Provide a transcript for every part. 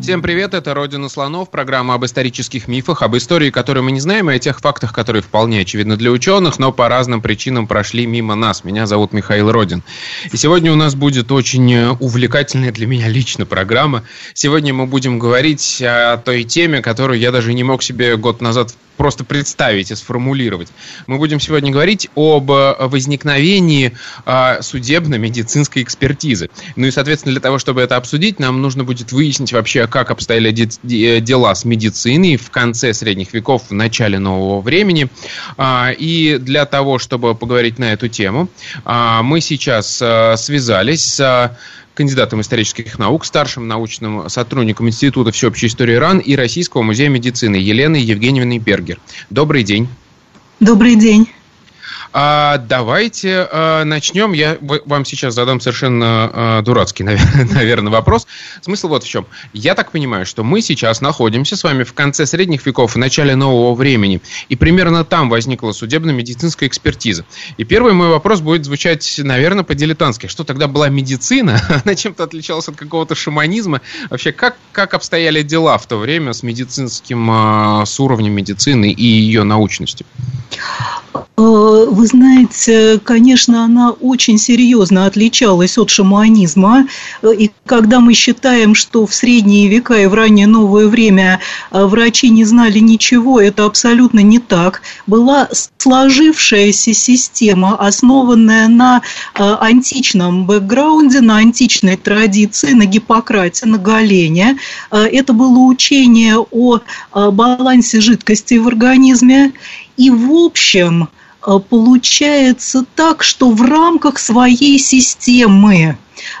Всем привет, это «Родина слонов», программа об исторических мифах, об истории, которую мы не знаем, и о тех фактах, которые вполне очевидны для ученых, но по разным причинам прошли мимо нас. Меня зовут Михаил Родин. И сегодня у нас будет очень увлекательная для меня лично программа. Сегодня мы будем говорить о той теме, которую я даже не мог себе год назад просто представить и сформулировать. Мы будем сегодня говорить об возникновении а, судебно-медицинской экспертизы. Ну и, соответственно, для того, чтобы это обсудить, нам нужно будет выяснить вообще, как обстояли дела с медициной в конце средних веков, в начале нового времени. А, и для того, чтобы поговорить на эту тему, а, мы сейчас связались с кандидатом исторических наук, старшим научным сотрудником Института всеобщей истории РАН и Российского музея медицины Еленой Евгеньевной Бергер. Добрый день. Добрый день. А, давайте а, начнем. Я вам сейчас задам совершенно а, дурацкий, наверное, вопрос. Смысл вот в чем. Я так понимаю, что мы сейчас находимся с вами в конце средних веков и начале нового времени. И примерно там возникла судебно-медицинская экспертиза. И первый мой вопрос будет звучать, наверное, по-дилетантски. Что тогда была медицина? Она чем-то отличалась от какого-то шаманизма? Вообще, как, как обстояли дела в то время с медицинским, а, с уровнем медицины и ее научностью? Вы знаете, конечно, она очень серьезно отличалась от шаманизма. И когда мы считаем, что в средние века и в раннее новое время э, врачи не знали ничего, это абсолютно не так. Была сложившаяся система, основанная на э, античном бэкграунде, на античной традиции, на Гиппократе, на Галене. Это было учение о балансе жидкости в организме. И, в общем, получается так, что в рамках своей системы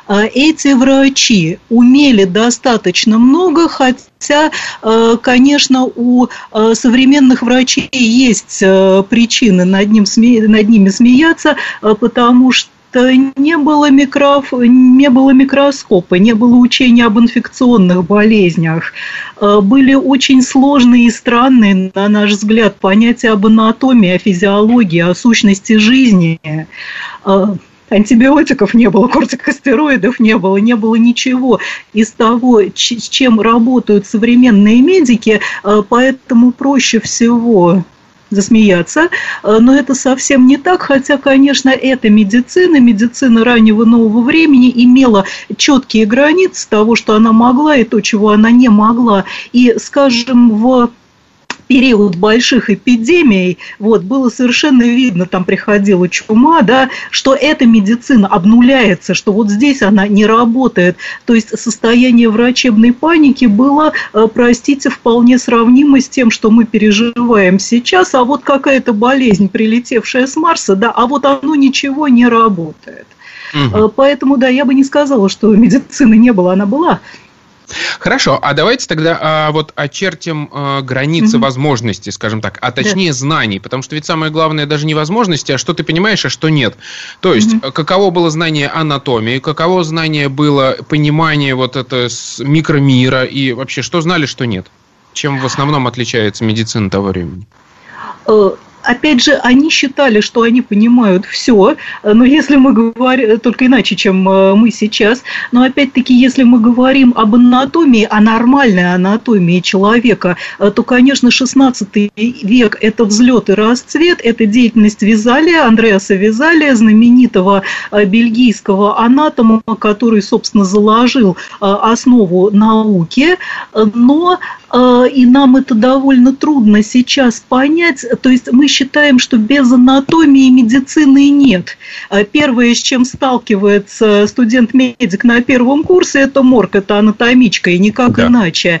э, эти врачи умели достаточно много, хотя, э, конечно, у современных врачей есть причины над, ним, над ними смеяться, потому что не было, микроф... не было микроскопа, не было учения об инфекционных болезнях. Э, были очень сложные и странные, на наш взгляд, понятия об анатомии, о физиологии, о сущности жизни. Э, антибиотиков не было, кортикостероидов не было, не было ничего из того, с чем работают современные медики, э, поэтому проще всего засмеяться, э, но это совсем не так, хотя, конечно, это медицина, медицина раннего нового времени имела четкие границы того, что она могла и то, чего она не могла. И, скажем, в период больших эпидемий, вот, было совершенно видно, там приходила чума, да, что эта медицина обнуляется, что вот здесь она не работает. То есть состояние врачебной паники было, э, простите, вполне сравнимо с тем, что мы переживаем сейчас, а вот какая-то болезнь, прилетевшая с Марса, да, а вот оно ничего не работает. Угу. Поэтому, да, я бы не сказала, что медицины не было, она была. Хорошо, а давайте тогда а, вот очертим а, границы угу. возможностей, скажем так, а точнее да. знаний, потому что ведь самое главное даже не возможности, а что ты понимаешь, а что нет. То есть, угу. каково было знание анатомии, каково знание было понимание вот это микромира и вообще, что знали, что нет? Чем в основном отличается медицина того времени? Э, опять же, они считали, что они понимают все, но если мы говорим, только иначе, чем э, мы сейчас, но опять-таки, если мы говорим об анатомии, о нормальной анатомии человека, э, то, конечно, 16 век – это взлет и расцвет, это деятельность Визалия, Андреаса Визалия, знаменитого э, бельгийского анатома, который, собственно, заложил основу науки, но и нам это довольно трудно сейчас понять, то есть мы считаем, что без анатомии медицины нет. А первое, с чем сталкивается студент-медик на первом курсе, это морг, это анатомичка, и никак да. иначе.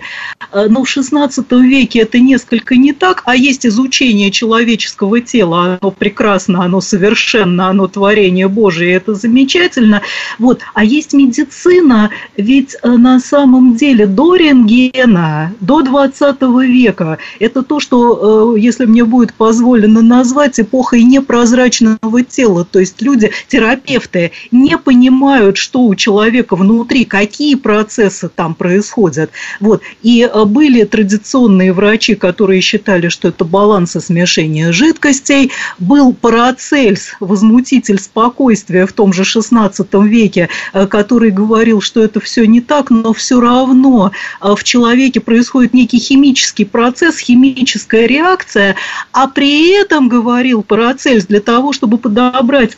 А, но в XVI веке это несколько не так, а есть изучение человеческого тела, оно прекрасно, оно совершенно, оно творение Божие, это замечательно. Вот. А есть медицина, ведь э, на самом деле до рентгена, до до 20 века. Это то, что, э, если мне будет позволено назвать, эпохой непрозрачного тела. То есть люди, терапевты, не понимают, что у человека внутри, какие процессы там происходят. Вот. И э, были традиционные врачи, которые считали, что это баланс и смешение жидкостей. Был Парацельс, возмутитель спокойствия в том же XVI веке, э, который говорил, что это все не так, но все равно в человеке происходит некий химический процесс, химическая реакция, а при этом, говорил Парацельс, для того, чтобы подобрать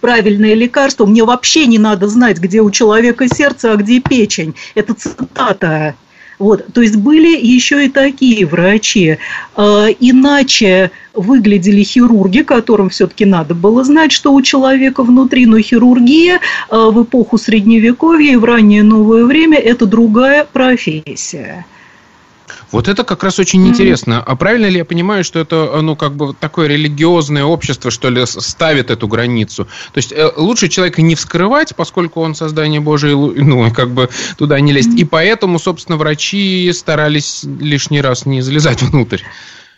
правильное лекарство, мне вообще не надо знать, где у человека сердце, а где печень. Это цитата. Вот, то есть были еще и такие врачи. А, иначе выглядели хирурги, которым все-таки надо было знать, что у человека внутри, но хирургия а, в эпоху Средневековья и в раннее новое время – это другая профессия. Вот это как раз очень mm-hmm. интересно. А правильно ли я понимаю, что это, ну, как бы такое религиозное общество, что ли, ставит эту границу? То есть э, лучше человека не вскрывать, поскольку он создание Божие, ну, как бы туда не лезть. Mm-hmm. И поэтому, собственно, врачи старались лишний раз не залезать внутрь.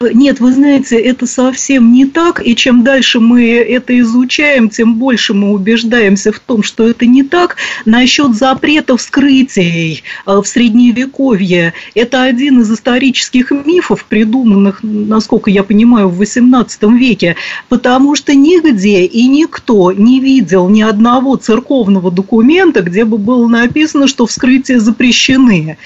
Нет, вы знаете, это совсем не так, и чем дальше мы это изучаем, тем больше мы убеждаемся в том, что это не так. Насчет запрета вскрытий э, в Средневековье, это один из исторических мифов, придуманных, насколько я понимаю, в XVIII веке, потому что нигде и никто не видел ни одного церковного документа, где бы было написано, что вскрытия запрещены.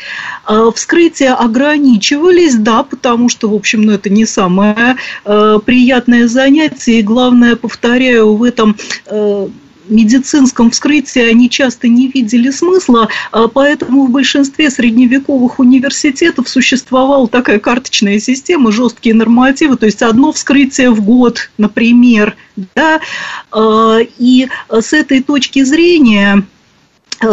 А вскрытия ограничивались, да, потому что, в общем, ну, не самое э, приятное занятие. И главное, повторяю, в этом э, медицинском вскрытии они часто не видели смысла, а поэтому в большинстве средневековых университетов существовала такая карточная система, жесткие нормативы, то есть одно вскрытие в год, например. Да? Э, и с этой точки зрения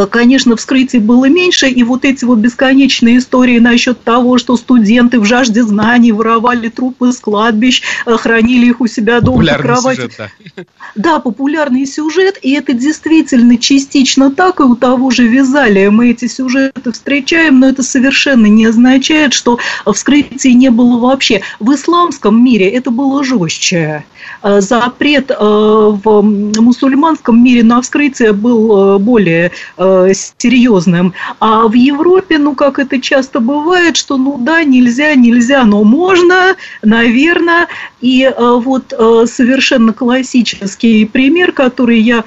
конечно, вскрытий было меньше, и вот эти вот бесконечные истории насчет того, что студенты в жажде знаний воровали трупы с кладбищ, э, хранили их у себя дома на кровати. Сюжет, да. да, популярный сюжет, и это действительно частично так, и у того же Вязалия мы эти сюжеты встречаем, но это совершенно не означает, что вскрытий не было вообще. В исламском мире это было жестче. Э, запрет в мусульманском мире на вскрытие был более э, серьезным. А в Европе, ну, как это часто бывает, что, ну, да, нельзя, нельзя, но можно, наверное. И э, вот э, совершенно классический пример, который я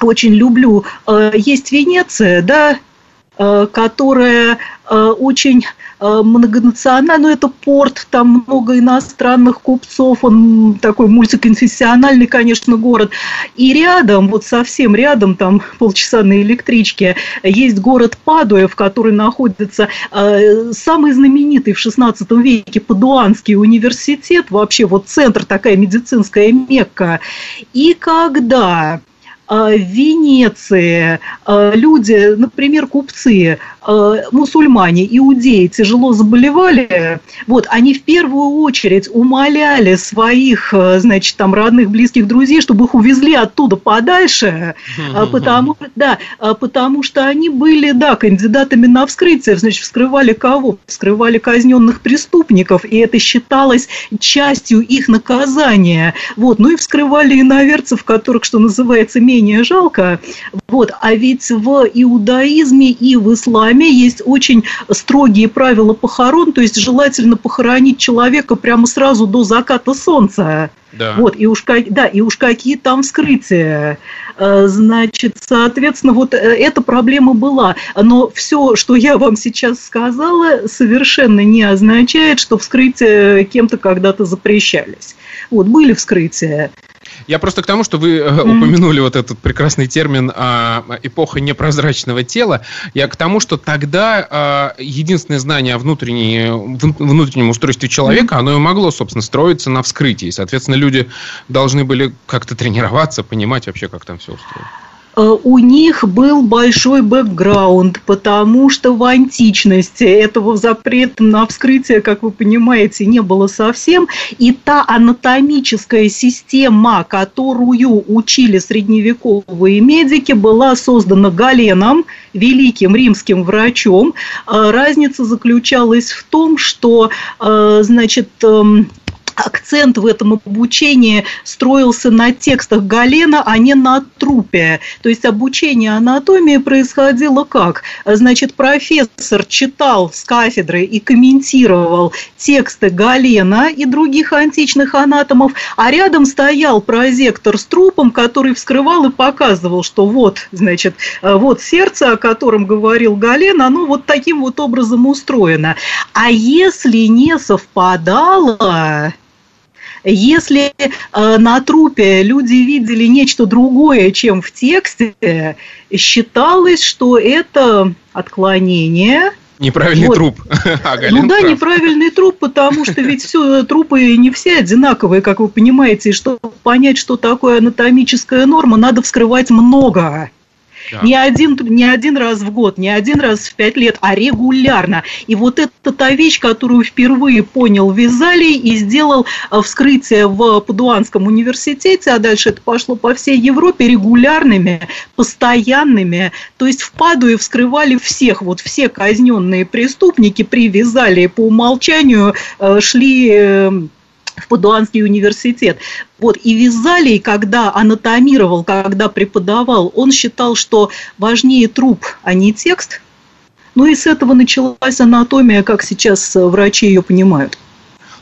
очень люблю, есть Венеция, да, которая очень Э, многонациональный, но это порт, там много иностранных купцов, он такой мультиконфессиональный, конечно, город. И рядом, вот совсем рядом, там полчаса на электричке, есть город Падуев, который находится э, самый знаменитый в 16 веке Падуанский университет, вообще вот центр, такая медицинская мекка. И когда в Венеции люди, например, купцы, Э, мусульмане, иудеи тяжело заболевали, вот, они в первую очередь умоляли своих, э, значит, там, родных, близких друзей, чтобы их увезли оттуда подальше, э, потому, да, потому что они были, да, кандидатами на вскрытие, значит, вскрывали кого? Вскрывали казненных преступников, и это считалось частью их наказания, вот, ну и вскрывали иноверцев, которых, что называется, менее жалко, вот, а ведь в иудаизме и в исламе исламе есть очень строгие правила похорон, то есть желательно похоронить человека прямо сразу до заката солнца. Да. Вот, и уж, да, и уж какие там вскрытия. Э, значит, соответственно, вот э, эта проблема была. Но все, что я вам сейчас сказала, совершенно не означает, что вскрытия кем-то когда-то запрещались. Вот, были вскрытия. Я просто к тому, что вы mm-hmm. упомянули вот этот прекрасный термин а, эпоха непрозрачного тела. Я к тому, что тогда а, единственное знание о внутренней, внутреннем устройстве человека, mm-hmm. оно и могло, собственно, строиться на вскрытии. Соответственно, люди должны были как-то тренироваться, понимать вообще, как там все устроено. Э, у них был большой бэкграунд, потому что в античности этого запрета на вскрытие, как вы понимаете, не было совсем. И та анатомическая система, которую учили средневековые медики, была создана Галеном, великим римским врачом. Э, разница заключалась в том, что, э, значит, эм, акцент в этом обучении строился на текстах Галена, а не на трупе. То есть обучение анатомии происходило как? Значит, профессор читал с кафедры и комментировал тексты Галена и других античных анатомов, а рядом стоял прозектор с трупом, который вскрывал и показывал, что вот, значит, вот сердце, о котором говорил Гален, оно вот таким вот образом устроено. А если не совпадало, если э, на трупе люди видели нечто другое, чем в тексте, считалось, что это отклонение Неправильный вот. труп. А, ну да, прав. неправильный труп, потому что ведь все трупы не все одинаковые, как вы понимаете. И чтобы понять, что такое анатомическая норма, надо вскрывать много. Да. Не, один, не один раз в год, не один раз в пять лет, а регулярно. И вот это та вещь, которую впервые понял Визалий и сделал э, вскрытие в Падуанском университете, а дальше это пошло по всей Европе регулярными, постоянными. То есть в Падуе вскрывали всех, вот все казненные преступники при Визалии по умолчанию э, шли э, в Падуанский университет. Вот, и Визалий, когда анатомировал, когда преподавал, он считал, что важнее труп, а не текст. Ну и с этого началась анатомия, как сейчас врачи ее понимают.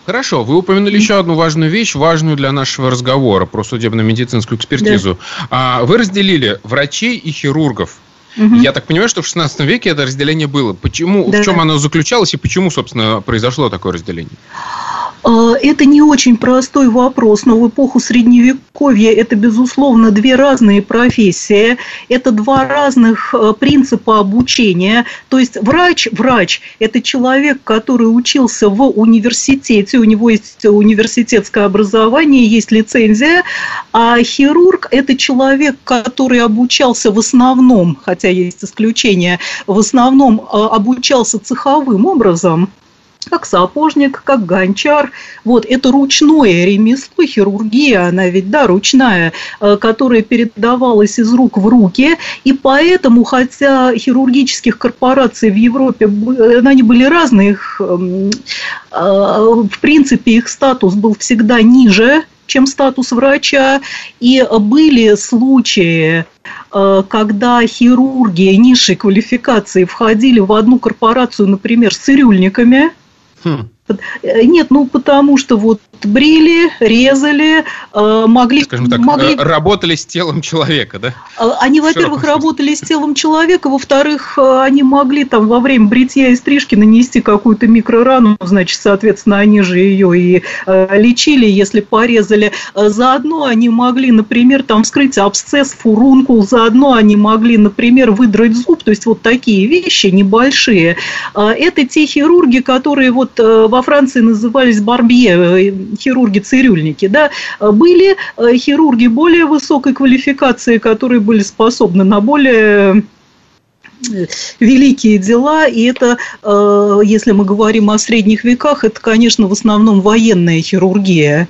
Хорошо, вы упомянули еще одну важную вещь, важную для нашего разговора про судебно-медицинскую экспертизу. Да. Вы разделили врачей и хирургов. Угу. Я так понимаю, что в 16 веке это разделение было. Почему, да. в чем оно заключалось и почему, собственно, произошло такое разделение? А, это не очень простой вопрос, но в эпоху Средневековья это, безусловно, две разные профессии, это два разных э, принципа обучения. То есть врач, врач – это человек, который учился в университете, у него есть университетское образование, есть лицензия, а хирург – это человек, который обучался в основном, хотя есть исключения, в основном э, обучался цеховым образом, как сапожник, как гончар. Вот, это ручное ремесло, хирургия, она ведь, да, ручная, э, которая передавалась из рук в руки, и поэтому, хотя хирургических корпораций в Европе, они были разные, эм, э, в принципе, их статус был всегда ниже, чем статус врача, и были случаи, э, когда хирурги низшей квалификации входили в одну корпорацию, например, с цирюльниками, Hmm. Э, нет, ну потому что вот брили, резали, э, могли... Скажем так, могли... Э, работали с телом человека, да? Они, во-первых, работали с телом человека, во-вторых, они могли там во время бритья и стрижки нанести какую-то микрорану, значит, соответственно, они же ее и лечили, если порезали. Заодно они могли, например, там вскрыть абсцесс, фурункул, заодно они могли, например, выдрать зуб, то есть вот такие вещи небольшие. Это те хирурги, которые вот во Франции назывались барбье, э, хирурги-цирюльники, да, были э, хирурги более высокой квалификации, которые были способны на более э, великие дела, и это, если мы говорим о средних веках, это, конечно, в основном военная хирургия,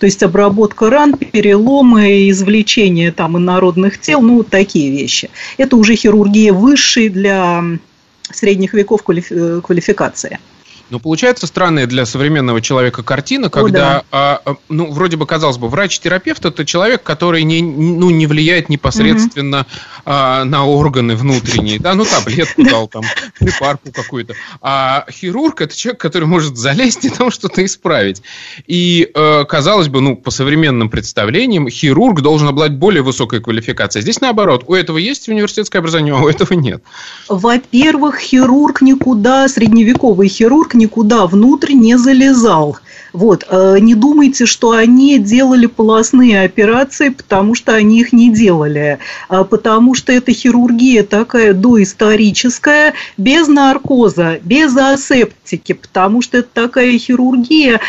то есть обработка ран, переломы, извлечение там инородных тел, ну, вот такие вещи. Это уже хирургия высшей для средних веков квалификации. Но получается странная для современного человека картина, когда, О, да. а, а ну, вроде бы, казалось бы, врач-терапевт – это человек, который не, ну, не влияет непосредственно угу. а, на органы внутренние. Да, ну, таблетку дал, там, припарку какую-то. А хирург – это человек, который может залезть и там что-то исправить. И, э, казалось бы, ну, по современным представлениям, хирург должен обладать более высокой квалификацией. Здесь наоборот. У этого есть университетское образование, а у этого нет. Во-первых, хирург никуда, средневековый хирург никуда внутрь не залезал. Вот. Не думайте, что они делали полостные операции, потому что они их не делали. Потому что это хирургия такая доисторическая, без наркоза, без асептики, потому что это такая хирургия,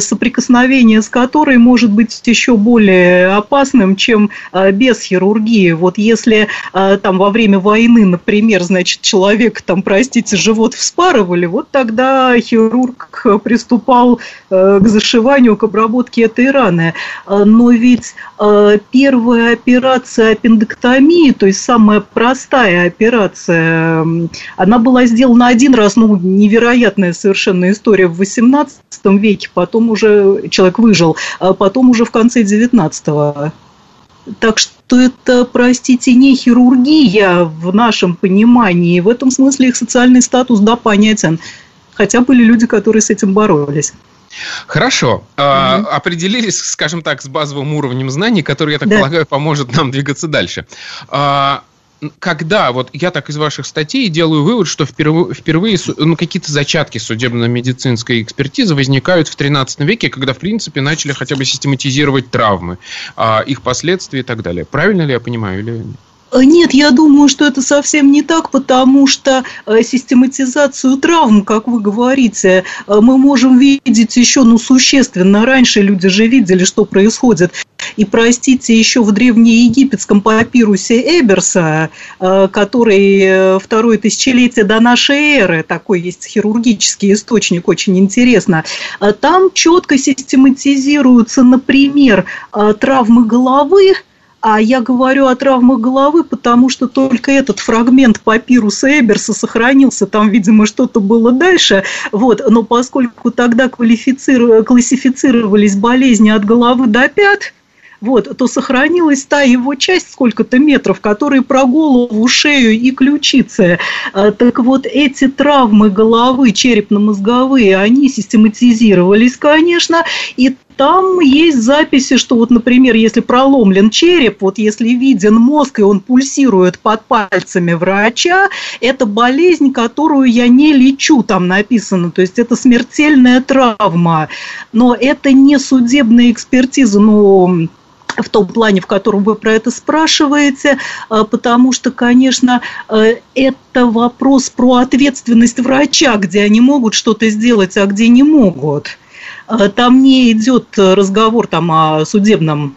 соприкосновение с которой может быть еще более опасным, чем без хирургии. Вот если там во время войны, например, значит, человек там, простите, живот вспарывали, вот тогда хирург приступал э, к зашиванию, к обработке этой раны. Э, но ведь э, первая операция аппендэктомии, то есть самая простая операция, она была сделана один раз, ну, невероятная совершенно история в 18 веке, потом уже человек выжил, а потом уже в конце 19 так что это, простите, не хирургия в нашем понимании. В этом смысле их социальный статус, да, понятен. Хотя были люди, которые с этим боролись. Хорошо. Угу. А, определились, скажем так, с базовым уровнем знаний, который, я так да. полагаю, поможет нам двигаться дальше. А, когда, вот я так из ваших статей делаю вывод, что впервые, впервые ну, какие-то зачатки судебно-медицинской экспертизы возникают в 13 веке, когда, в принципе, начали хотя бы систематизировать травмы, а, их последствия и так далее. Правильно ли я понимаю или Э, нет, я думаю, что это совсем не так, потому что э, систематизацию травм, как вы говорите, э, мы можем видеть еще, ну, существенно раньше люди же видели, что происходит. И, простите, еще в древнеегипетском папирусе Эберса, который второе тысячелетие до нашей эры, такой есть хирургический источник, очень интересно, там четко систематизируются, например, травмы головы, а я говорю о травмах головы, потому что только этот фрагмент папируса Эберса сохранился, там, видимо, что-то было дальше. Вот. Но поскольку тогда классифицировались болезни от головы до пят, вот, то сохранилась та его часть, сколько-то метров, которые про голову, шею и ключицы. А, так вот, эти травмы головы, черепно-мозговые, они систематизировались, конечно, и там есть записи, что вот, например, если проломлен череп, вот если виден мозг и он пульсирует под пальцами врача, это болезнь, которую я не лечу, там написано, то есть это смертельная травма. Но это не судебная экспертиза, ну, в том плане, в котором вы про это спрашиваете, а, потому что, конечно, э, это вопрос про ответственность врача, где они могут что-то сделать, а где не могут. А, там не идет разговор там, о судебном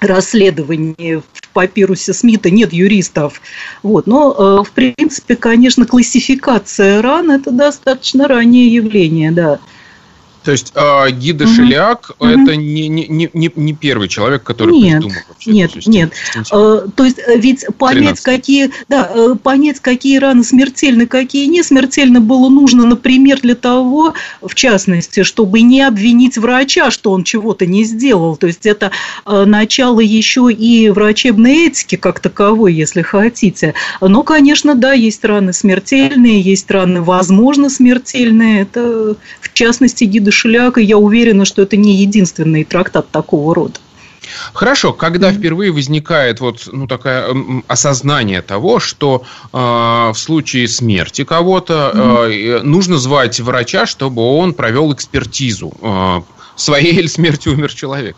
расследовании в папирусе Смита нет юристов. Вот. Но, э, в принципе, конечно, классификация ран – это достаточно раннее явление, да. То есть э, Гида угу. Шеляк угу. это не, не, не, не первый человек, который нет, придумал вообще Нет, нет. Э, то есть э, ведь понять, какие, да, э, понять, какие раны смертельны, какие не смертельны, было нужно, например, для того, в частности, чтобы не обвинить врача, что он чего-то не сделал. То есть это э, начало еще и врачебной этики как таковой, если хотите. Но, конечно, да, есть раны смертельные, есть раны, возможно, смертельные. Это, в частности, Гида Шеляк, и я уверена, что это не единственный трактат такого рода. Хорошо, когда впервые возникает вот ну такое осознание того, что э, в случае смерти кого-то э, нужно звать врача, чтобы он провел экспертизу э, своей или смерти умер человек.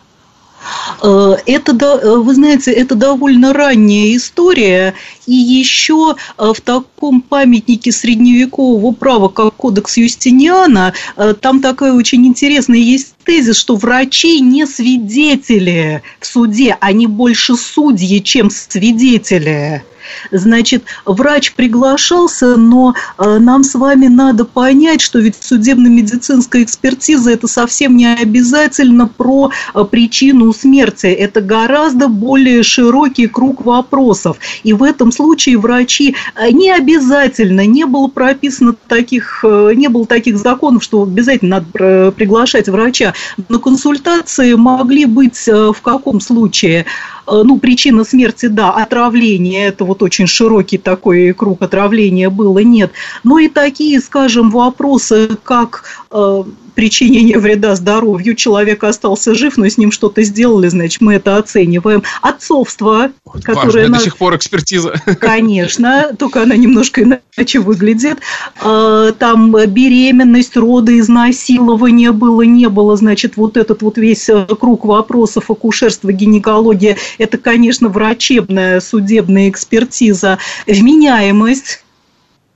Э, это, э, вы знаете, это довольно ранняя история, и еще э, в таком памятнике средневекового права, как Кодекс Юстиниана, там такая очень интересная есть тезис, что врачи не свидетели в суде, они больше судьи, чем свидетели. Значит, врач приглашался, но э, нам с вами надо понять, что ведь судебно-медицинская экспертиза – это совсем не обязательно про э, причину смерти. Это гораздо более широкий круг вопросов. И в этом случае врачи э, не обязательно, не было прописано таких, не было таких законов, что обязательно надо приглашать врача. Но консультации могли быть в каком случае? Э, ну, причина смерти, да, отравление, это вот очень широкий такой круг отравления было, нет. Но и такие, скажем, вопросы, как э, причинения вреда здоровью. Человек остался жив, но с ним что-то сделали, значит, мы это оцениваем. Отцовство, вот которое... Важно, до сих пор экспертиза. Конечно, только она немножко иначе выглядит. А, там беременность, роды, изнасилование было, не было. Значит, вот этот вот весь э, круг вопросов акушерства, гинекология, это, конечно, врачебная судебная экспертиза. Вменяемость,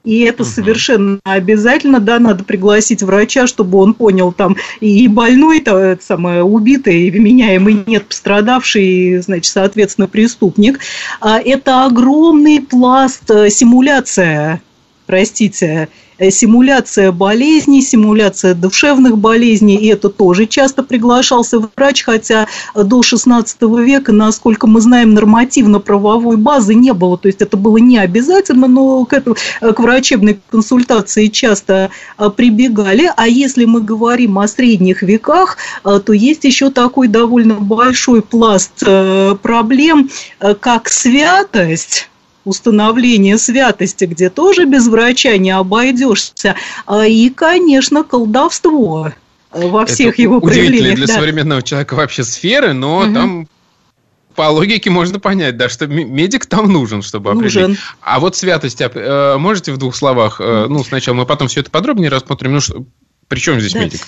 и это угу. совершенно обязательно, да, надо пригласить врача, чтобы он понял там и больной, то, это самое, убитый, и вменяемый нет, пострадавший, значит, соответственно, преступник. А это огромный пласт э, симуляция, простите, Э, симуляция болезней, симуляция душевных болезней, и это тоже часто приглашался врач, хотя до XVI века, насколько мы знаем, нормативно-правовой базы не было, то есть это было не обязательно, но к, этому, э, к врачебной консультации часто э, прибегали, а если мы говорим о средних веках, то есть еще такой довольно большой пласт проблем, как святость, установление святости, где тоже без врача не обойдешься. А, и, конечно, колдовство во всех Это его проявлениях. для да. современного человека вообще сферы, но угу. там по логике можно понять, да, что медик там нужен, чтобы нужен. определить. А вот святость, а, э, можете в двух словах, э, ну, сначала мы потом все это подробнее рассмотрим, ну, причем здесь да. медик?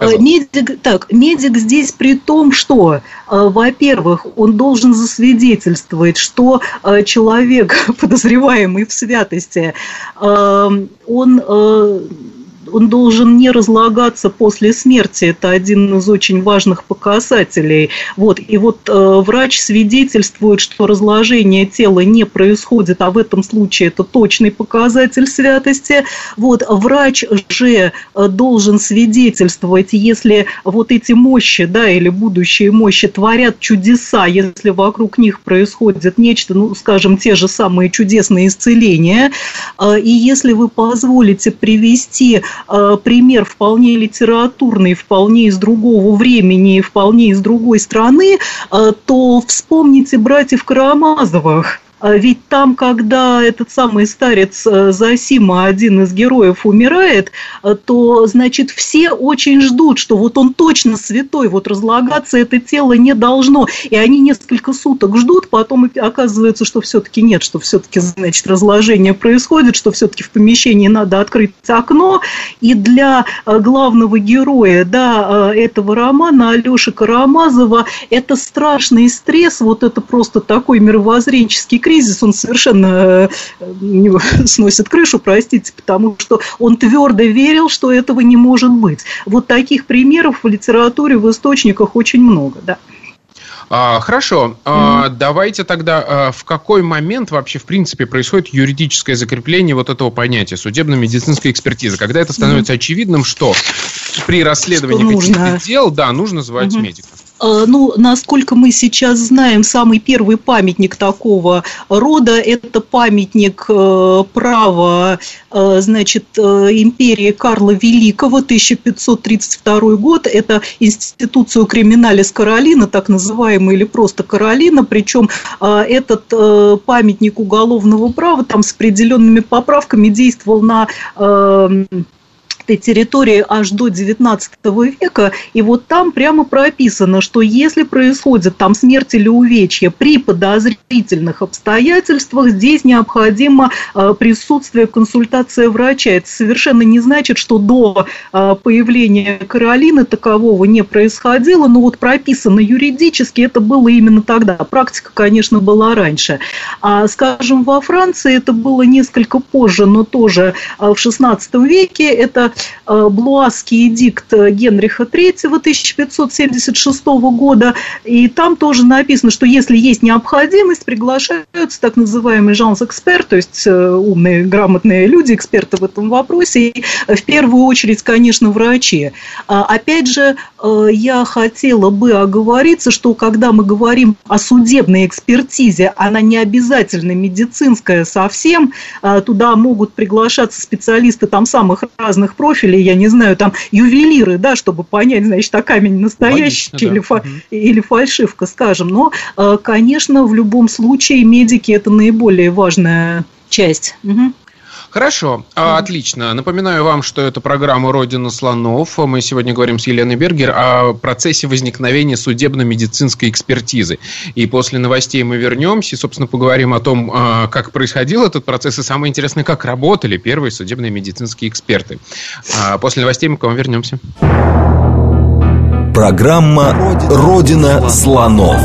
Э, медик? Так, медик здесь при том, что, э, во-первых, он должен засвидетельствовать, что э, человек, подозреваемый в святости, он он должен не разлагаться после смерти. Это один из очень важных показателей. Вот. И вот э, врач свидетельствует, что разложение тела не происходит, а в этом случае это точный показатель святости. Вот. Врач же э, должен свидетельствовать, если вот эти мощи, да, или будущие мощи творят чудеса, если вокруг них происходит нечто, ну, скажем, те же самые чудесные исцеления. Э, и если вы позволите привести пример вполне литературный, вполне из другого времени, вполне из другой страны, э, то вспомните братьев Карамазовых – а ведь там, когда этот самый старец э, Засима, один из героев, умирает, э, то, значит, все очень ждут, что вот он точно святой, вот разлагаться это тело не должно. И они несколько суток ждут, потом оказывается, что все-таки нет, что все-таки, значит, разложение происходит, что все-таки в помещении надо открыть окно. И для э, главного героя, да, этого романа, Алеши Карамазова, это страшный стресс, вот это просто такой мировоззренческий кризис, он совершенно э, сносит крышу, простите, потому что он твердо верил, что этого не может быть. Вот таких примеров в литературе, в источниках очень много, да. А, хорошо, mm-hmm. давайте тогда а, в какой момент вообще в принципе происходит юридическое закрепление вот этого понятия судебно-медицинской экспертизы, когда это становится mm-hmm. очевидным, что при расследовании каких-то дел, да, нужно звать mm-hmm. медика. Э, ну, насколько мы сейчас знаем, самый первый памятник такого рода – это памятник э, права, э, значит, империи Карла Великого, 1532 год. Это институцию криминалис Каролина, так называемая, или просто Каролина. Причем этот памятник уголовного права там с определенными поправками действовал на этой территории аж до 19 века, и вот там прямо прописано, что если происходит там смерть или увечье при подозрительных обстоятельствах, здесь необходимо э, присутствие, консультация врача. Это совершенно не значит, что до э, появления Каролины такового не происходило, но вот прописано юридически это было именно тогда. Практика, конечно, была раньше. А, скажем, во Франции это было несколько позже, но тоже э, в 16 веке. Это Блуаский эдикт Генриха III 1576 года, и там тоже написано, что если есть необходимость, приглашаются так называемые жанс-эксперт, то есть э, умные, грамотные люди, эксперты в этом вопросе, и в первую очередь, конечно, врачи. А, опять же, э, я хотела бы оговориться, что когда мы говорим о судебной экспертизе, она не обязательно медицинская совсем, а, туда могут приглашаться специалисты там самых разных профилей, профилей, я не знаю, там ювелиры, да, чтобы понять, значит, а камень настоящий Логично, или, да. фа- или фальшивка, скажем. Но, э, конечно, в любом случае медики это наиболее важная часть. Угу. Хорошо, mm-hmm. отлично. Напоминаю вам, что это программа «Родина слонов». Мы сегодня говорим с Еленой Бергер о процессе возникновения судебно-медицинской экспертизы. И после новостей мы вернемся и, собственно, поговорим о том, а, как происходил этот процесс, и самое интересное, как работали первые судебные медицинские эксперты. А после новостей мы к вам вернемся. Программа «Родина слонов».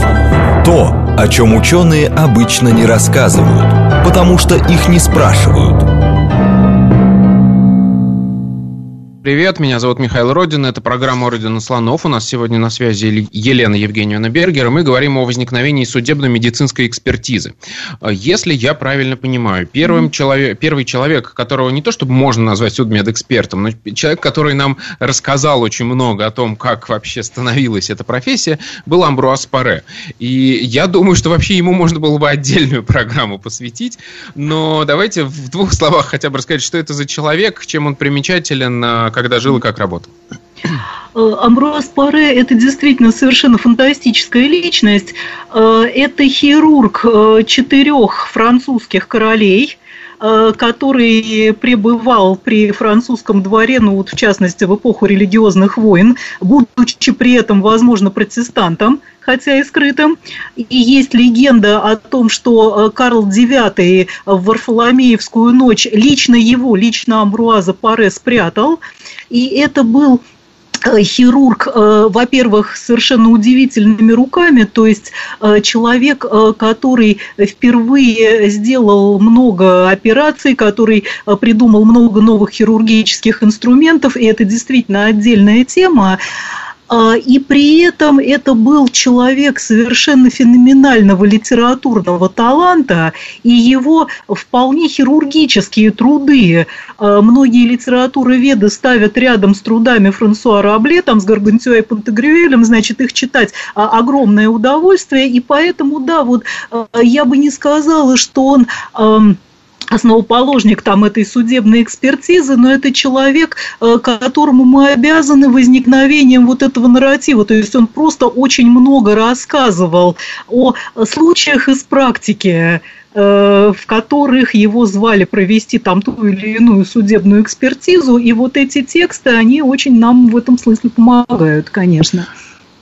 То, о чем ученые обычно не рассказывают, потому что их не спрашивают – Привет, меня зовут Михаил Родин, это программа «Родина слонов». У нас сегодня на связи Елена Евгеньевна Бергер, и мы говорим о возникновении судебно-медицинской экспертизы. Если я правильно понимаю, первым человек, первый человек, которого не то чтобы можно назвать судмедэкспертом, но человек, который нам рассказал очень много о том, как вообще становилась эта профессия, был Амбруаз Паре. И я думаю, что вообще ему можно было бы отдельную программу посвятить, но давайте в двух словах хотя бы рассказать, что это за человек, чем он примечателен, когда жил и как работал? Э, Амбруаз Паре – это действительно совершенно фантастическая личность. Э, это хирург э, четырех французских королей, который пребывал при французском дворе, ну вот в частности в эпоху религиозных войн, будучи при этом, возможно, протестантом, хотя и скрытым. И есть легенда о том, что Карл IX в Варфоломеевскую ночь лично его, лично Амбруаза Паре спрятал. И это был э, хирург, э, во-первых, совершенно удивительными руками, то есть э, человек, который впервые сделал много операций, который придумал много новых хирургических инструментов, и это действительно отдельная тема. А, и при этом это был человек совершенно феноменального литературного таланта, и его вполне хирургические труды, а, многие литературоведы ставят рядом с трудами Франсуа Рабле, там с Гаргантюа и Пантагрюэлем, значит, их читать а, огромное удовольствие, и поэтому, да, вот я бы не сказала, что он основоположник там этой судебной экспертизы, но это человек, э, которому мы обязаны возникновением вот этого нарратива. То есть он просто очень много рассказывал о случаях из практики, э, в которых его звали провести там ту или иную судебную экспертизу, и вот эти тексты, они очень нам в этом смысле помогают, конечно.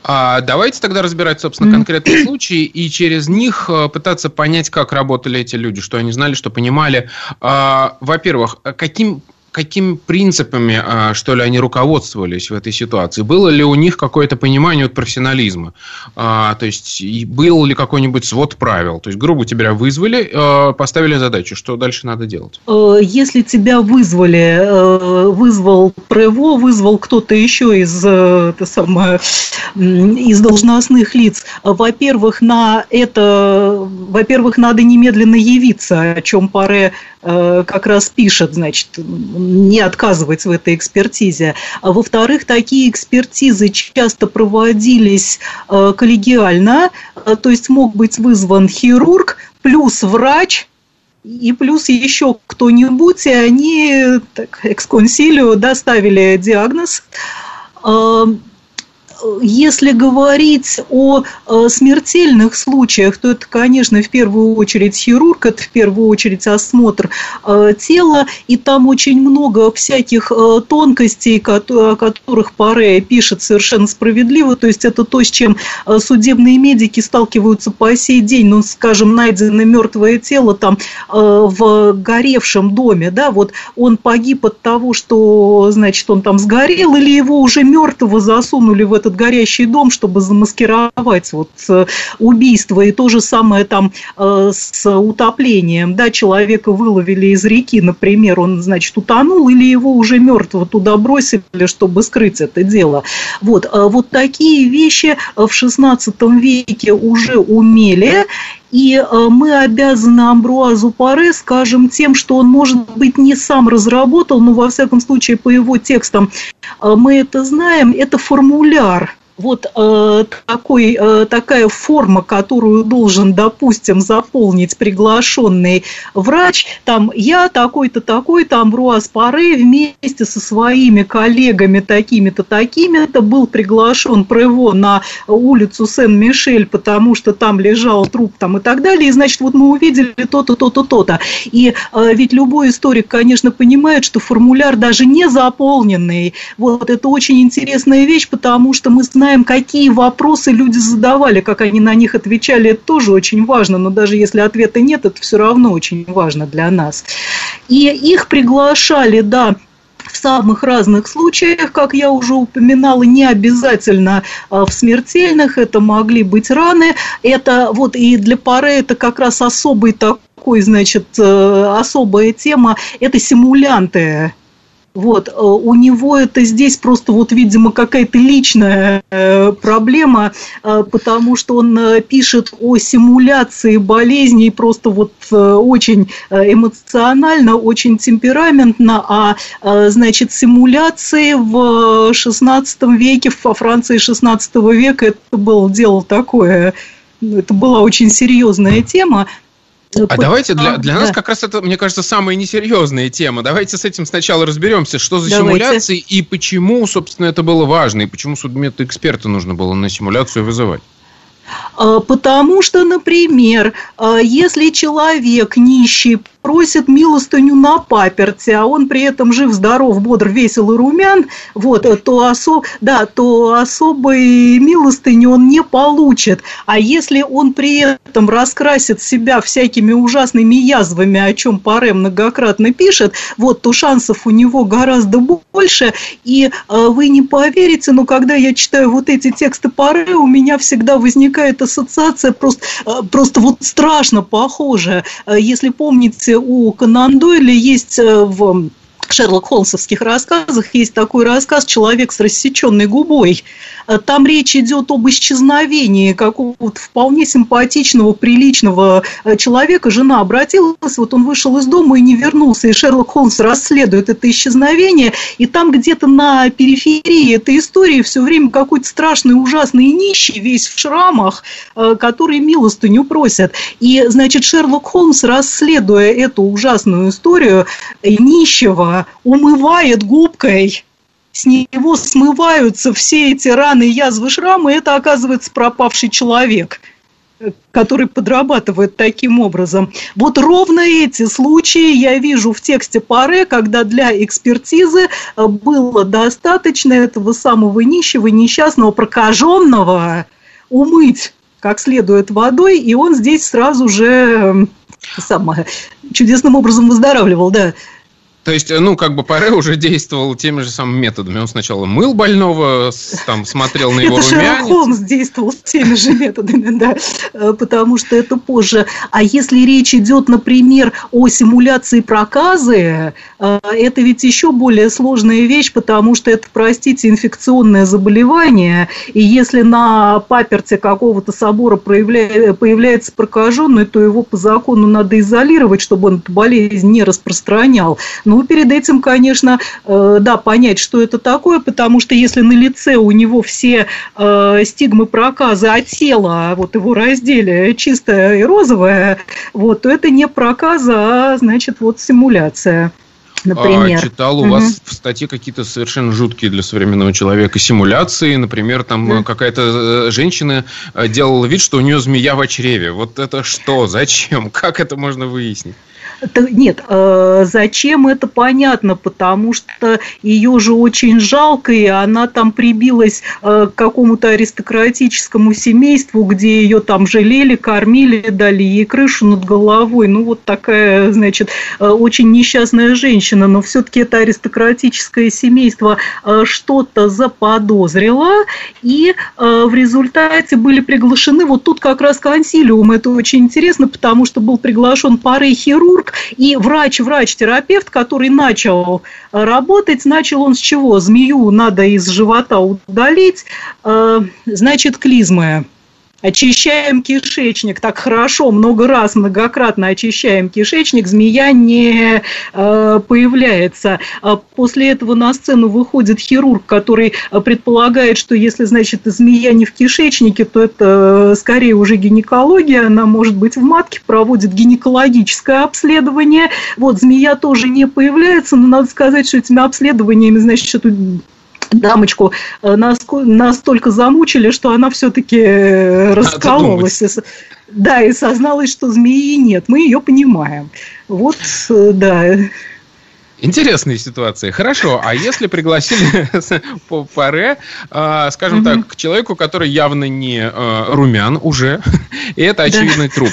А давайте тогда разбирать, собственно, конкретные случаи и через них э, пытаться понять, как работали эти люди, что они знали, что понимали. А, во-первых, каким какими принципами, а, что ли, они руководствовались в этой ситуации? Было ли у них какое-то понимание от профессионализма? А, то есть, был ли какой-нибудь свод правил? То есть, грубо тебя вызвали, а, поставили задачу, что дальше надо делать? Э, если тебя вызвали, э, вызвал ПРЭВО, вызвал кто-то еще из, э, это самое, из должностных лиц, во-первых, на это, во-первых, надо немедленно явиться, о чем Паре как раз пишет, значит, не отказывать в этой экспертизе. А во-вторых, такие экспертизы часто проводились э, коллегиально, э, то есть мог быть вызван хирург плюс врач, и плюс еще кто-нибудь, и они так, эксконсилио доставили диагноз. Если говорить о э, смертельных случаях, то это, конечно, в первую очередь хирург, это в первую очередь осмотр э, тела, и там очень много всяких э, тонкостей, о которых Паре пишет совершенно справедливо, то есть это то, с чем судебные медики сталкиваются по сей день, ну, скажем, найдено мертвое тело там в горевшем доме, да, вот он погиб от того, что, значит, он там сгорел, или его уже мертвого засунули в этот этот горящий дом, чтобы замаскировать вот э, убийство. И то же самое там э, с утоплением. Да, человека выловили из реки, например, он, значит, утонул, или его уже мертвого туда бросили, чтобы скрыть это дело. Вот, э, вот такие вещи в XVI веке уже умели, и мы обязаны Амбруазу Паре, скажем, тем, что он, может быть, не сам разработал, но, во всяком случае, по его текстам мы это знаем, это формуляр вот э, такой, э, такая форма, которую должен, допустим, заполнить приглашенный врач, там я такой-то, такой-то, Амбруаз Паре вместе со своими коллегами такими-то, такими-то был приглашен Прево на улицу Сен-Мишель, потому что там лежал труп там и так далее, и значит, вот мы увидели то-то, то-то, то-то. И э, ведь любой историк, конечно, понимает, что формуляр даже не заполненный, вот это очень интересная вещь, потому что мы знаем, какие вопросы люди задавали, как они на них отвечали, это тоже очень важно, но даже если ответа нет, это все равно очень важно для нас. И их приглашали, да, в самых разных случаях, как я уже упоминала, не обязательно а, в смертельных, это могли быть раны. Это вот и для пары это как раз особый такой, значит, э, особая тема, это симулянты вот, э, у него это здесь просто вот, видимо, какая-то личная э, проблема, э, потому что он пишет о симуляции болезней просто вот очень эмоционально, очень темпераментно, а, значит, симуляции в XVI веке, во Франции XVI века это было дело такое, это была очень серьезная тема, а Под... давайте для, для да. нас как раз это, мне кажется, самая несерьезная тема. Давайте с этим сначала разберемся, что за давайте. симуляции и почему, собственно, это было важно, и почему судмедэксперта нужно было на симуляцию вызывать. А, потому что, например, а, если человек нищий просит милостыню на паперти, а он при этом жив, здоров, бодр, весел и румян, вот, то, осо, да, то особой милостыни он не получит. А если он при этом раскрасит себя всякими ужасными язвами, о чем Паре многократно пишет, вот, то шансов у него гораздо больше. И э, вы не поверите, но когда я читаю вот эти тексты Паре, у меня всегда возникает ассоциация просто, э, просто вот страшно похожая. Э, если помните, у Конан Дойля есть э, в Шерлок Холмсовских рассказах есть такой рассказ «Человек с рассеченной губой». Э, там речь идет об исчезновении какого-то вполне симпатичного, приличного э, человека. Жена обратилась, вот он вышел из дома и не вернулся, и Шерлок Холмс расследует это исчезновение, и там где-то на периферии этой истории все время какой-то страшный, ужасный нищий, весь в шрамах, э, который милостыню просят. И, значит, Шерлок Холмс, расследуя эту ужасную историю нищего, умывает губкой с него смываются все эти раны, язвы, шрамы, это оказывается пропавший человек который подрабатывает таким образом. Вот ровно эти случаи я вижу в тексте Паре, когда для экспертизы э, было достаточно этого самого нищего, несчастного, прокаженного умыть как следует водой, и он здесь сразу же э, самое, чудесным образом выздоравливал, да. То есть, ну, как бы Паре уже действовал теми же самыми методами. Он сначала мыл больного, там, смотрел на его это румянец. Это Холмс действовал теми же методами, да, э, потому что это позже. А если речь идет, например, о симуляции проказы, э, это ведь еще более сложная вещь, потому что это, простите, инфекционное заболевание, и если на паперте какого-то собора появляется прокаженный, то его по закону надо изолировать, чтобы он эту болезнь не распространял. Ну, перед этим, конечно, э, да, понять, что это такое, потому что если на лице у него все э, стигмы проказа, а тело, вот его разделе чистое и розовое, вот, то это не проказа, а, значит, вот симуляция например. А, читал у угу. вас в статье какие-то совершенно жуткие для современного человека симуляции. Например, там да. какая-то э, женщина делала вид, что у нее змея в чреве. Вот это что? Зачем? Как это можно выяснить? Нет, э, зачем это понятно, потому что ее же очень жалко, и она там прибилась э, к какому-то аристократическому семейству, где ее там жалели, кормили, дали ей крышу над головой. Ну, вот такая, значит, э, очень несчастная женщина, но все-таки это аристократическое семейство что-то заподозрило, и в результате были приглашены, вот тут как раз консилиум, это очень интересно, потому что был приглашен парой хирург, и врач-врач-терапевт, который начал э, работать, начал он с чего? Змею надо из живота удалить, э, значит, клизмы очищаем кишечник, так хорошо, много раз, многократно очищаем кишечник, змея не э, появляется. А после этого на сцену выходит хирург, который предполагает, что если, значит, змея не в кишечнике, то это скорее уже гинекология, она может быть в матке, проводит гинекологическое обследование. Вот, змея тоже не появляется, но надо сказать, что этими обследованиями, значит, дамочку э, настолько замучили, что она все-таки э, раскололась. Да, и созналась, что змеи нет. Мы ее понимаем. Вот, э, да. Интересные ситуации. Хорошо, а если пригласили по паре, а, скажем так, к человеку, который явно не а, румян уже, и это очевидный труп.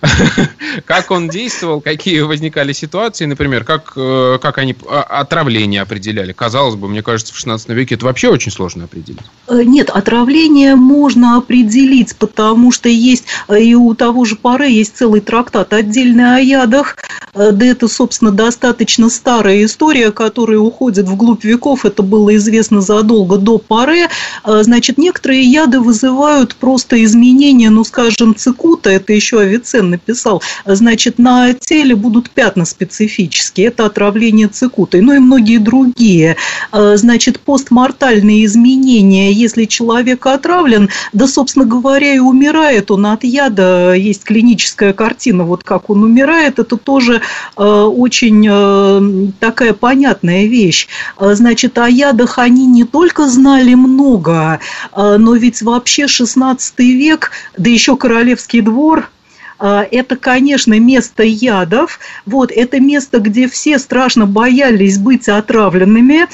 Как он действовал, какие возникали ситуации, например, как, э, как они а, отравление определяли? Казалось бы, мне кажется, в 16 веке это вообще очень сложно определить. Э, нет, отравление можно определить, потому что есть э, и у того же Паре есть целый трактат отдельный о ядах, да это, собственно, достаточно старая история, которая уходит вглубь веков, это было известно задолго до Паре. Значит, некоторые яды вызывают просто изменения, ну, скажем, цикута, это еще Авиценна написал, значит, на теле будут пятна специфические, это отравление цикутой, ну и многие другие. Э, значит, постмортальные изменения, если человек отравлен, да, собственно говоря, и умирает он от яда, есть клиническая картина, вот как он умирает, это тоже э, очень такая понятная вещь. Значит, о ядах они не только знали много, но ведь вообще 16 век, да еще королевский двор – а, это, конечно, место ядов. Вот, это место, где все страшно боялись быть отравленными.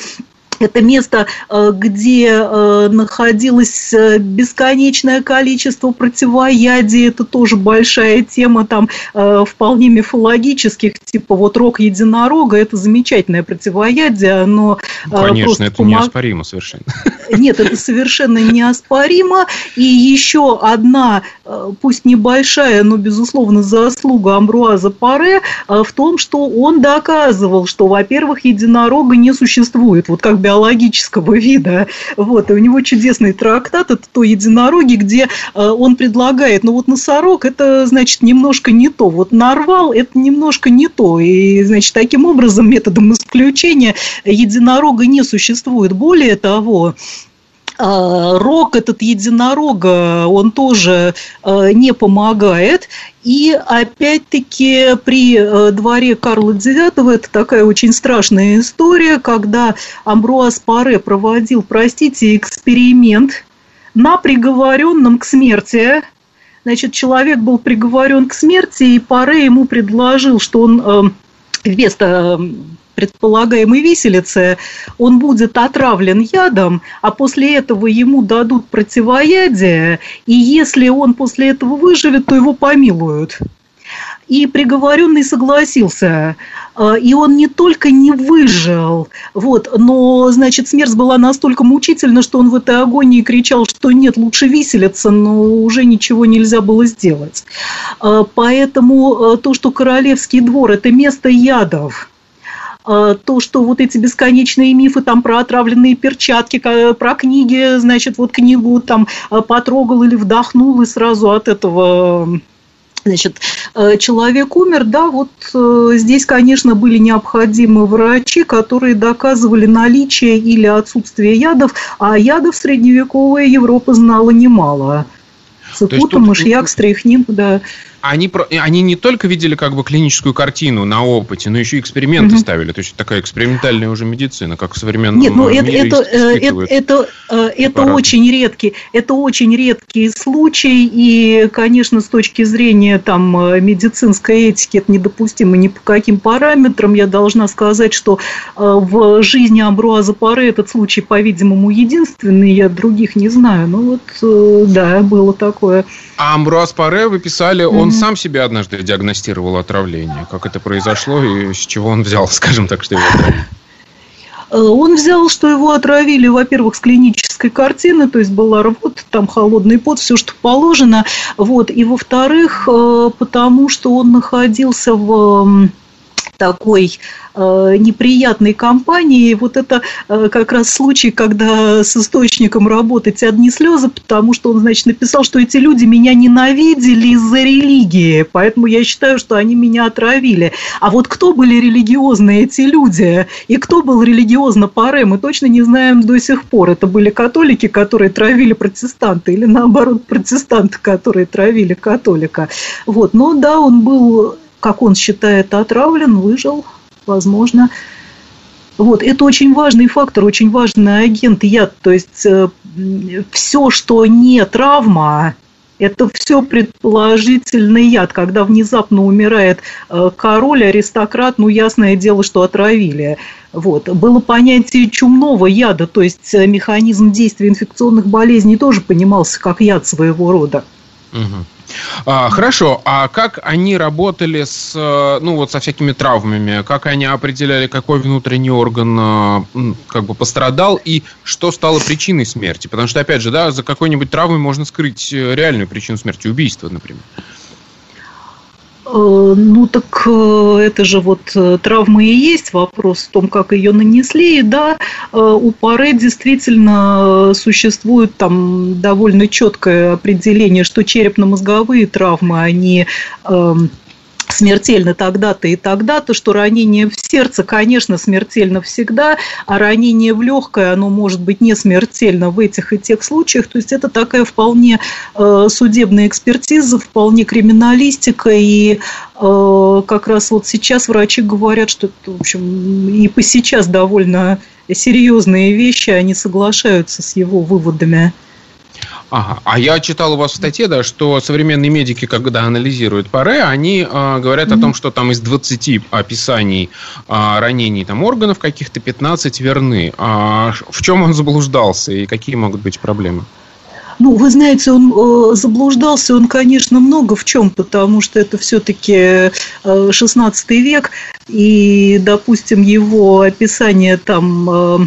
Это место, э, где э, находилось э, бесконечное количество противоядий. Это тоже большая тема там вполне мифологических, типа вот рог единорога. Это замечательное противоядие, но Конечно, это помог... неоспоримо совершенно. Нет, это совершенно неоспоримо. И еще одна, пусть небольшая, но, безусловно, заслуга Амбруаза Паре в том, что он доказывал, что, во-первых, единорога не существует. Вот как биологического вида. Вот, и у него чудесный трактат, это то единороги, где э, он предлагает, ну вот носорог, это, значит, немножко не то. Вот нарвал, это немножко не то. И, значит, таким образом, методом исключения единорога не существует. Более того, а, рог этот единорога, он тоже э, не помогает. И опять-таки при э, дворе Карла IX это такая очень страшная история, когда Амбруаз Паре проводил, простите, эксперимент на приговоренном к смерти. Значит, человек был приговорен к смерти, и Паре ему предложил, что он э, вместо предполагаемой виселице, он будет отравлен ядом, а после этого ему дадут противоядие, и если он после этого выживет, то его помилуют. И приговоренный согласился. А, и он не только не выжил, вот, но, значит, смерть была настолько мучительна, что он в этой агонии кричал, что нет, лучше виселиться, но уже ничего нельзя было сделать. А, поэтому а, то, что Королевский двор – это место ядов, то, что вот эти бесконечные мифы там про отравленные перчатки, про книги, значит, вот книгу там а, потрогал или вдохнул, и сразу от этого Значит, э, человек умер, да, вот э, здесь, конечно, были необходимы врачи, которые доказывали наличие или отсутствие ядов, а ядов средневековая Европа знала немало. Цикута, мышьяк, стрихнин, да они, они не только видели как бы клиническую картину на опыте, но еще и эксперименты угу. ставили. То есть такая экспериментальная уже медицина, как в современном Нет, ну мире это, это, это, это, э, это очень редкий, это очень редкий случай, и, конечно, с точки зрения там э, медицинской этики это недопустимо ни по каким параметрам. Я должна сказать, что э, в жизни Амбруаза Паре этот случай, по-видимому, единственный, я других не знаю. Ну вот, да, было такое. А Амбруаз Паре вы писали, он он сам себе однажды диагностировал отравление. Как это произошло и с чего он взял, скажем так, что его отравили? Э, он взял, что его отравили, во-первых, с клинической картины, то есть была рвота, там холодный пот, все, что положено. Вот. И, во-вторых, э, потому что он находился в такой э, неприятной компании. Вот это э, как раз случай, когда с источником работать одни слезы, потому что он, значит, написал, что эти люди меня ненавидели из-за религии, поэтому я считаю, что они меня отравили. А вот кто были религиозные эти люди и кто был религиозно паре, мы точно не знаем до сих пор. Это были католики, которые травили протестанта, или наоборот протестанты, которые травили католика. Вот. Но да, он был как он считает, отравлен, выжил, возможно. Вот, это очень важный фактор, очень важный агент яд. То есть э, все, что не травма, это все предположительный яд. Когда внезапно умирает э, король, аристократ, ну, ясное дело, что отравили. Вот. Было понятие чумного яда, то есть э, механизм действия инфекционных болезней тоже понимался как яд своего рода. Угу. А, хорошо, а как они работали с, э, ну вот со всякими травмами? Как они определяли, какой внутренний орган э, как бы пострадал и что стало причиной смерти? Потому что, опять же, да, за какой-нибудь травмой можно скрыть э, реальную причину смерти, убийство, например. Э, ну так э, это же вот э, травма и есть вопрос в том, как ее нанесли. И да, у паре действительно существует там довольно четкое определение, что черепно-мозговые травмы, они эм, смертельно тогда-то и тогда-то, что ранение в сердце, конечно, смертельно всегда, а ранение в легкое, оно может быть не смертельно в этих и тех случаях. То есть это такая вполне э, судебная экспертиза, вполне криминалистика, и э, как раз вот сейчас врачи говорят, что в общем, и по сейчас довольно серьезные вещи, они соглашаются с его выводами. Ага. А я читал у вас в статье, да, что современные медики, когда анализируют паре, они э, говорят mm-hmm. о том, что там из 20 описаний э, ранений там, органов каких-то 15 верны. А в чем он заблуждался и какие могут быть проблемы? Ну, вы знаете, он э, заблуждался, он, конечно, много в чем, потому что это все-таки э, 16 век, и, допустим, его описание там э,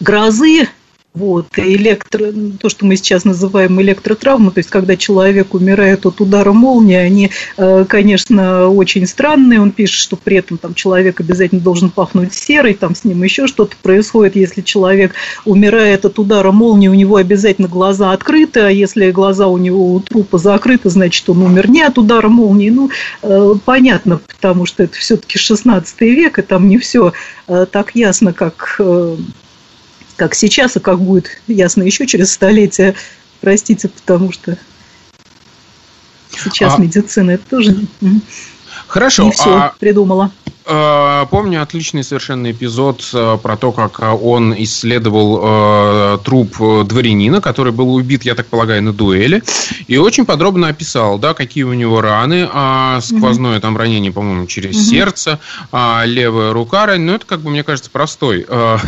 грозы вот, электро, то, что мы сейчас называем электротравма, то есть когда человек умирает от удара молнии, они, э, конечно, очень странные. Он пишет, что при этом там, человек обязательно должен пахнуть серой, там с ним еще что-то происходит. Если человек умирает от удара молнии, у него обязательно глаза открыты, а если глаза у него у трупа закрыты, значит, он умер не от удара молнии. Ну, э, понятно, потому что это все-таки 16 век, и там не все э, так ясно, как как сейчас, и как будет ясно еще через столетия. Простите, потому что сейчас а... медицина это тоже Хорошо. не все а... придумала. Э, помню отличный совершенно эпизод э, про то, как он исследовал э, труп дворянина, который был убит, я так полагаю, на дуэли, и очень подробно описал, да, какие у него раны, а, сквозное угу. там ранение, по-моему, через угу. сердце, а, левая рука, ну это как бы мне кажется простой да.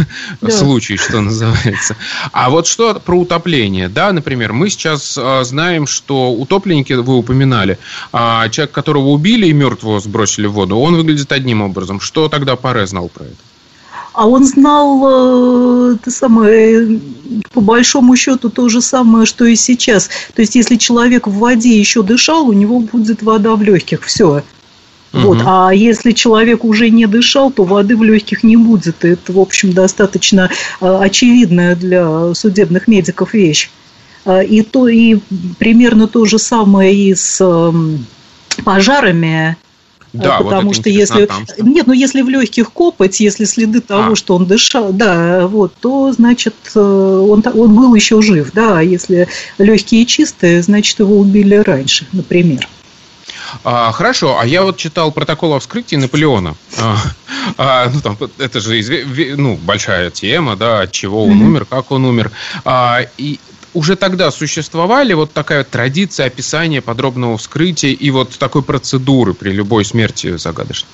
случай, что называется. А вот что про утопление, да, например, мы сейчас знаем, что утопленники вы упоминали, а, человек, которого убили и мертвого сбросили в воду, он выглядит одним образом. Что тогда Паре знал про это? А он знал это самое, по большому счету, то же самое, что и сейчас. То есть, если человек в воде еще дышал, у него будет вода в легких. Все. Угу. Вот. А если человек уже не дышал, то воды в легких не будет. Это, в общем, достаточно а, очевидная для судебных медиков вещь. А, и, то, и примерно то же самое и с пожарами да, потому вот что если там, что... нет, ну если в легких копоть, если следы того, а. что он дышал, да, вот, то значит э, он он был еще жив, да, а если легкие чистые, значит его убили раньше, например. А, хорошо, а я вот читал протокол о вскрытии Наполеона. А, а, ну, там, это же ну, большая тема, да, от чего он mm-hmm. умер, как он умер. А, и уже тогда существовали вот такая традиция описания подробного вскрытия и вот такой процедуры при любой смерти загадочной?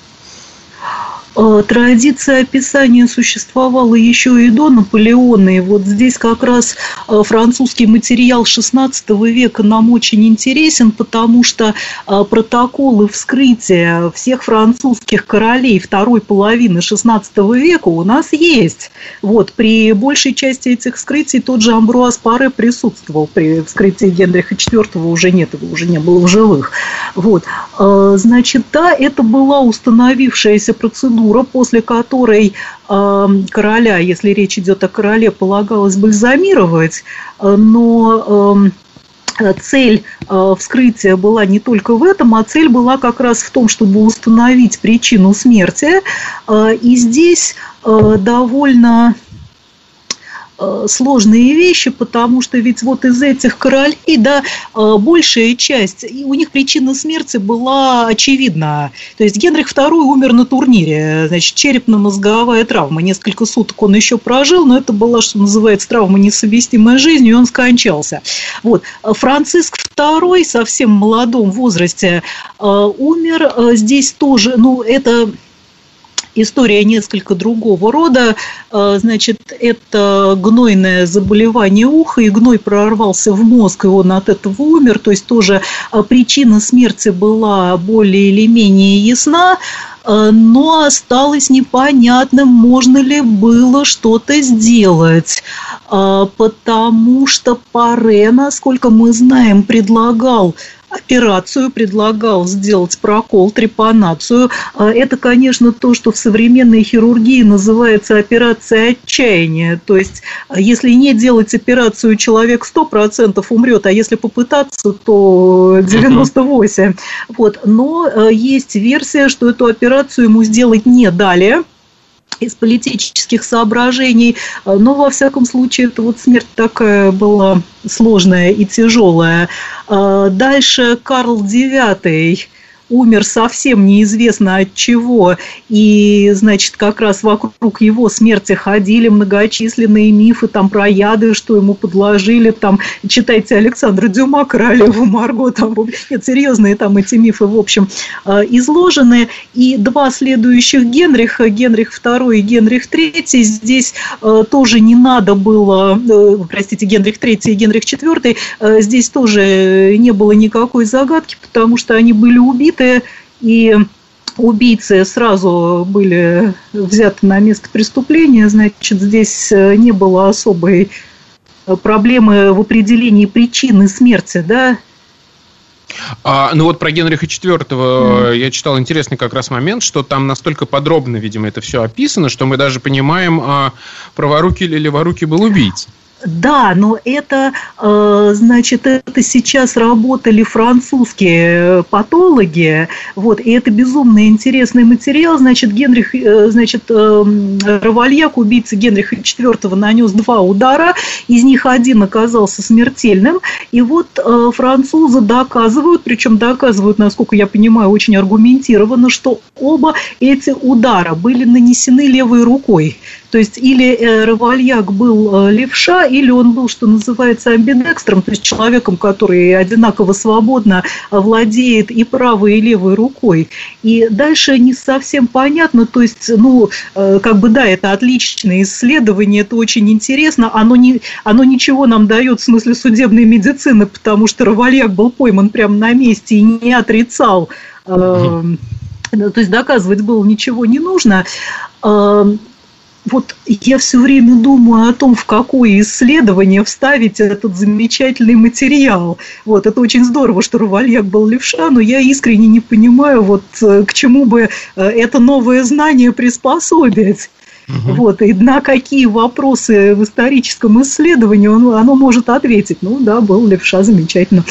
Э, традиция описания существовала еще и до Наполеона. И вот здесь как раз э, французский материал XVI века нам очень интересен, потому что э, протоколы вскрытия всех французских королей второй половины XVI века у нас есть. Вот, при большей части этих вскрытий тот же Амбруаз Паре присутствовал. При вскрытии Генриха IV уже нет, его уже не было в живых. Вот. Значит, да, это была установившаяся процедура процедура, после которой э, короля, если речь идет о короле, полагалось бальзамировать, но э, цель э, вскрытия была не только в этом, а цель была как раз в том, чтобы установить причину смерти. Э, и здесь э, довольно сложные вещи, потому что ведь вот из этих королей, да, э, большая часть, и у них причина смерти была очевидна. То есть Генрих II умер на турнире, значит, черепно-мозговая травма. Несколько суток он еще прожил, но это была, что называется, травма несовместимая с жизнью, и он скончался. Вот. Франциск II в совсем молодом возрасте э, умер. Здесь тоже, ну, это история несколько другого рода. Э, значит, это гнойное заболевание уха, и гной прорвался в мозг, и он от этого умер. То есть тоже э, причина смерти была более или менее ясна э, но осталось непонятным, можно ли было что-то сделать, потому что Паре, насколько мы знаем, предлагал операцию, предлагал сделать прокол, трепанацию. А это, конечно, то, что в современной хирургии называется операция отчаяния. То есть, если не делать операцию, человек 100% умрет, а если попытаться, то 98%. Вот. Но э, есть версия, что эту операцию ему сделать не дали – из политических соображений, э, но во всяком случае это вот смерть такая была сложная и тяжелая. Э, дальше Карл IX умер совсем неизвестно от чего, и, значит, как раз вокруг его смерти ходили многочисленные мифы там про яды, что ему подложили, там, читайте Александра Дюма, Королеву Марго, там, нет, серьезные там эти мифы, в общем, э, изложены, и два следующих Генриха, Генрих II и Генрих III, здесь э, тоже не надо было, э, простите, Генрих III и Генрих IV, здесь тоже не было никакой загадки, потому что они были убиты, убиты, и убийцы сразу были взяты на место преступления, значит, здесь э, не было особой э, проблемы в определении причины смерти, да, а, ну вот про Генриха IV mm. я читал интересный как раз момент, что там настолько подробно, видимо, это все описано, что мы даже понимаем, а, праворукий или леворукий был убийца. Да, но это, э, значит, это сейчас работали французские патологи, вот, и это безумно интересный материал, значит, Генрих, э, значит, э, Равальяк, убийца Генриха IV, нанес два удара, из них один оказался смертельным, и вот французы доказывают, причем доказывают, насколько я понимаю, очень аргументированно, что оба эти удара были нанесены левой рукой, то есть или Равальяк был левша, или он был, что называется, амбидекстром, то есть человеком, который одинаково свободно владеет и правой, и левой рукой. И дальше не совсем понятно, то есть, ну, э, как бы, да, это отличное исследование, это очень интересно, оно, не, оно ничего нам дает в смысле судебной медицины, потому что Равальяк был пойман прямо на месте и не отрицал э, то есть доказывать было ничего не нужно. Вот я все время думаю о том, в какое исследование вставить этот замечательный материал. Вот, это очень здорово, что Равальяк был левша, но я искренне не понимаю, вот э, к чему бы э, это новое знание приспособить. Угу. Вот, и на какие вопросы в историческом исследовании он, оно может ответить. Ну да, был левша, замечательно.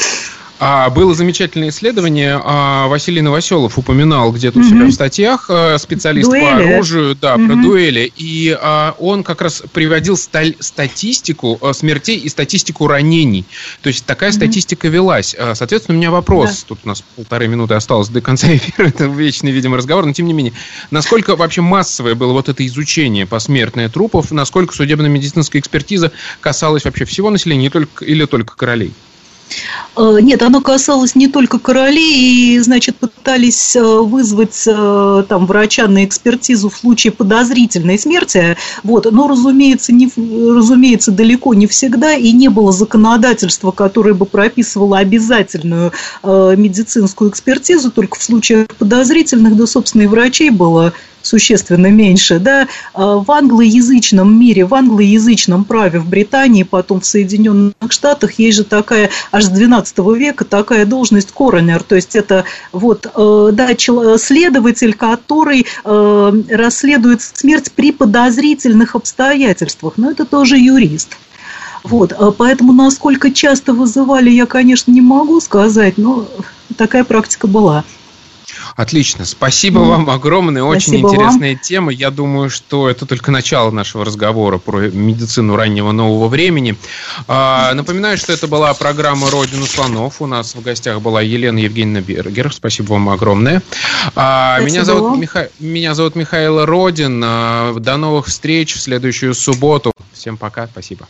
А, было замечательное исследование. А, Василий Новоселов упоминал где-то у себя в статьях, э, специалист дуэли. по оружию, да, угу. про дуэли. И а, он как раз приводил статистику э, смертей и статистику ранений. То есть такая угу. статистика велась. Соответственно, у меня вопрос. Да. Тут у нас полторы минуты осталось до конца эфира. Это вечный, видимо, разговор. Но тем не менее, насколько вообще массовое было вот это изучение посмертное трупов? Насколько судебно-медицинская экспертиза касалась вообще всего населения, не только, или только королей? Э, нет, оно касалось не только королей, и, значит, пытались э, вызвать э, там врача на экспертизу в случае подозрительной смерти, вот, но, разумеется, не, разумеется, далеко не всегда, и не было законодательства, которое бы прописывало обязательную медицинскую экспертизу, только в случаях подозрительных, да, собственно, и врачей было существенно меньше, да, а в англоязычном мире, в англоязычном праве в Британии, потом в Соединенных Штатах есть же такая, аж с 12 века, такая должность коронер, то есть это вот, э, да, следователь, который э, расследует смерть при подозрительных обстоятельствах, но это тоже юрист. Вот, поэтому насколько часто вызывали, я, конечно, не могу сказать, но такая практика была. Отлично. Спасибо mm. вам огромное. Очень Спасибо интересная вам. тема. Я думаю, что это только начало нашего разговора про медицину раннего нового времени. А, напоминаю, что это была программа «Родина слонов». У нас в гостях была Елена Евгеньевна Бергер. Спасибо вам огромное. А, меня, зовут Миха... меня зовут Михаил Родин. А, до новых встреч в следующую субботу. Всем пока. Спасибо.